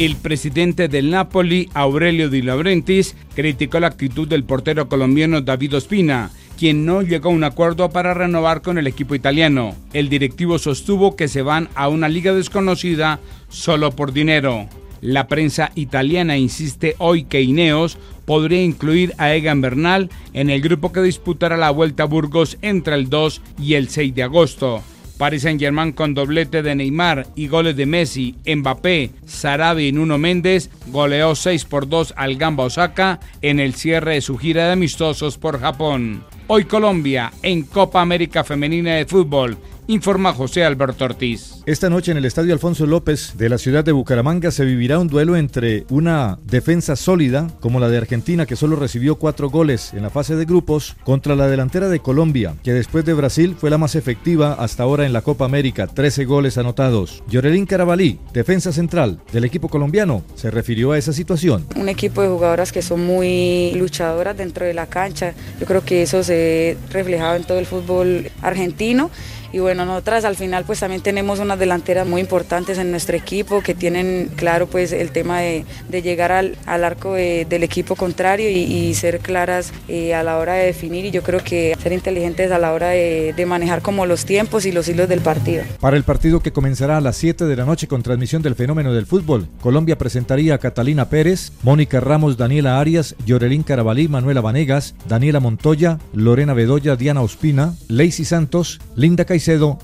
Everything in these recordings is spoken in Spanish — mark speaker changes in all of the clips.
Speaker 1: El presidente del Napoli, Aurelio Di Laurentiis, criticó la actitud del portero colombiano David Ospina, quien no llegó a un acuerdo para renovar con el equipo italiano. El directivo sostuvo que se van a una liga desconocida solo por dinero. La prensa italiana insiste hoy que Ineos podría incluir a Egan Bernal en el grupo que disputará la Vuelta a Burgos entre el 2 y el 6 de agosto. Paris Saint-Germain con doblete de Neymar y goles de Messi, Mbappé, Sarabi y Nuno Méndez goleó 6 por 2 al Gamba Osaka en el cierre de su gira de amistosos por Japón. Hoy Colombia en Copa América Femenina de Fútbol informa José Alberto Ortiz.
Speaker 2: Esta noche en el Estadio Alfonso López de la ciudad de Bucaramanga se vivirá un duelo entre una defensa sólida, como la de Argentina, que solo recibió cuatro goles en la fase de grupos, contra la delantera de Colombia, que después de Brasil fue la más efectiva hasta ahora en la Copa América, 13 goles anotados. Llorelín Carabalí, defensa central del equipo colombiano, se refirió a esa situación.
Speaker 3: Un equipo de jugadoras que son muy luchadoras dentro de la cancha, yo creo que eso se reflejado en todo el fútbol argentino y bueno, nosotras al final pues también tenemos unas delanteras muy importantes en nuestro equipo que tienen claro pues el tema de, llegar al, arco del equipo contrario y, ser claras eh, a la hora de definir y yo creo que ser inteligentes a la hora de, de, manejar como los tiempos y los hilos del partido.
Speaker 2: Para el partido que comenzará a las 7 de la noche con transmisión del fenómeno del fútbol, Colombia presentaría a Catalina Pérez, Mónica Ramos, Daniela Arias, Llorelín Carabalí, Manuela Vanegas, Daniela Montoya, Lorena Bedoya, Diana Ospina, Lacey Santos, Linda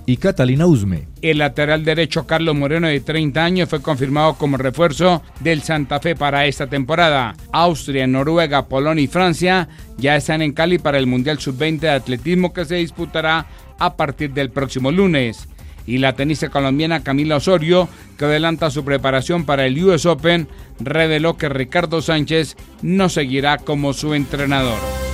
Speaker 2: Y Catalina Usme.
Speaker 1: El lateral derecho Carlos Moreno de 30 años fue confirmado como refuerzo del Santa Fe para esta temporada. Austria, Noruega, Polonia y Francia ya están en Cali para el Mundial Sub-20 de Atletismo que se disputará a partir del próximo lunes. Y la tenista colombiana Camila Osorio, que adelanta su preparación para el US Open, reveló que Ricardo Sánchez no seguirá como su entrenador.